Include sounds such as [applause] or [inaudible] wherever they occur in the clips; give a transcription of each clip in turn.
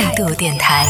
态度电台，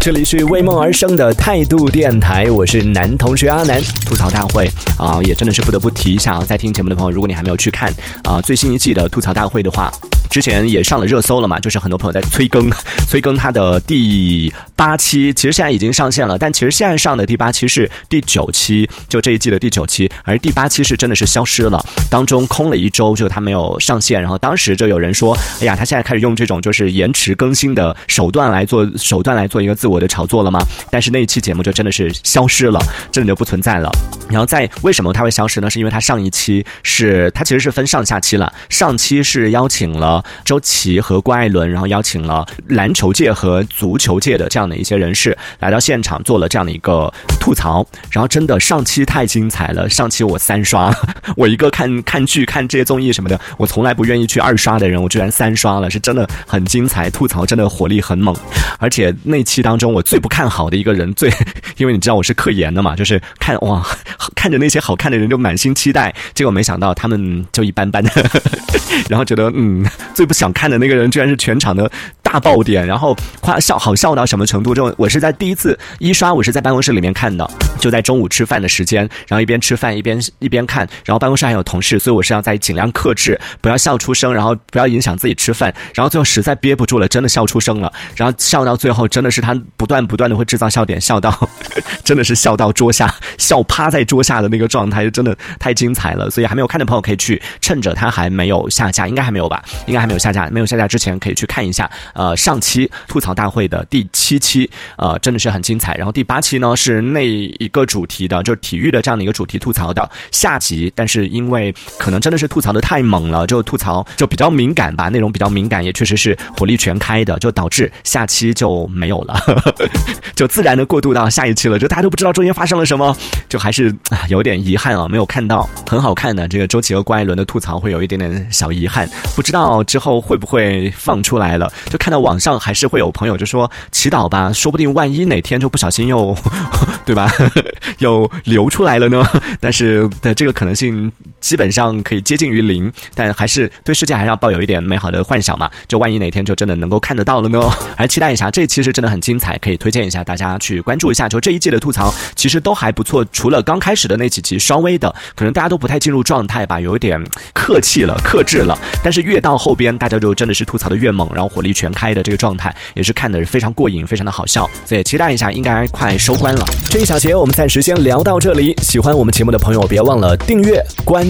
这里是为梦而生的态度电台，我是男同学阿南。吐槽大会啊，也真的是不得不提一下啊，在听节目的朋友，如果你还没有去看啊最新一季的吐槽大会的话。之前也上了热搜了嘛，就是很多朋友在催更，[laughs] 催更他的第八期，其实现在已经上线了，但其实现在上的第八期是第九期，就这一季的第九期，而第八期是真的是消失了，当中空了一周，就他没有上线，然后当时就有人说，哎呀，他现在开始用这种就是延迟更新的手段来做手段来做一个自我的炒作了吗？但是那一期节目就真的是消失了，真的就不存在了。然后在为什么他会消失呢？是因为他上一期是他其实是分上下期了，上期是邀请了。周琦和郭艾伦，然后邀请了篮球界和足球界的这样的一些人士来到现场做了这样的一个吐槽，然后真的上期太精彩了，上期我三刷，[laughs] 我一个看看剧看这些综艺什么的，我从来不愿意去二刷的人，我居然三刷了，是真的很精彩，吐槽真的火力很猛，而且那期当中我最不看好的一个人，最因为你知道我是科研的嘛，就是看哇看着那些好看的人就满心期待，结果没想到他们就一般般的，然后觉得嗯。最不想看的那个人，居然是全场的大爆点，然后夸笑好笑到什么程度？就我是在第一次一刷，我是在办公室里面看的，就在中午吃饭的时间，然后一边吃饭一边一边看，然后办公室还有同事，所以我是要在尽量克制，不要笑出声，然后不要影响自己吃饭，然后最后实在憋不住了，真的笑出声了，然后笑到最后真的是他不断不断的会制造笑点，笑到 [laughs] 真的是笑到桌下，笑趴在桌下的那个状态，真的太精彩了。所以还没有看的朋友可以去趁着它还没有下架，应该还没有吧？应该还。没有下架，没有下架之前可以去看一下。呃，上期吐槽大会的第七期，呃，真的是很精彩。然后第八期呢是那一个主题的，就是体育的这样的一个主题吐槽的下集。但是因为可能真的是吐槽的太猛了，就吐槽就比较敏感吧，内容比较敏感，也确实是火力全开的，就导致下期就没有了，[laughs] 就自然的过渡到下一期就大家都不知道中间发生了什么，就还是有点遗憾啊，没有看到很好看的这个周琦和郭艾伦的吐槽，会有一点点小遗憾。不知道之后会不会放出来了？就看到网上还是会有朋友就说祈祷吧，说不定万一哪天就不小心又，[laughs] 对吧？[laughs] 又流出来了呢？[laughs] 但是的这个可能性基本上可以接近于零，但还是对世界还是要抱有一点美好的幻想嘛。就万一哪天就真的能够看得到了呢？[laughs] 还期待一下，这期是真的很精彩，可以推荐一下大家去关注一下。就这一季的吐槽其实都还不错，除了刚开始的那几集稍微的可能大家都不太进入状态吧，有一点客气了、克制了。但是越到后边。大家就真的是吐槽的越猛，然后火力全开的这个状态，也是看的非常过瘾，非常的好笑，所以期待一下，应该快收官了。这一小节我们暂时先聊到这里，喜欢我们节目的朋友别忘了订阅关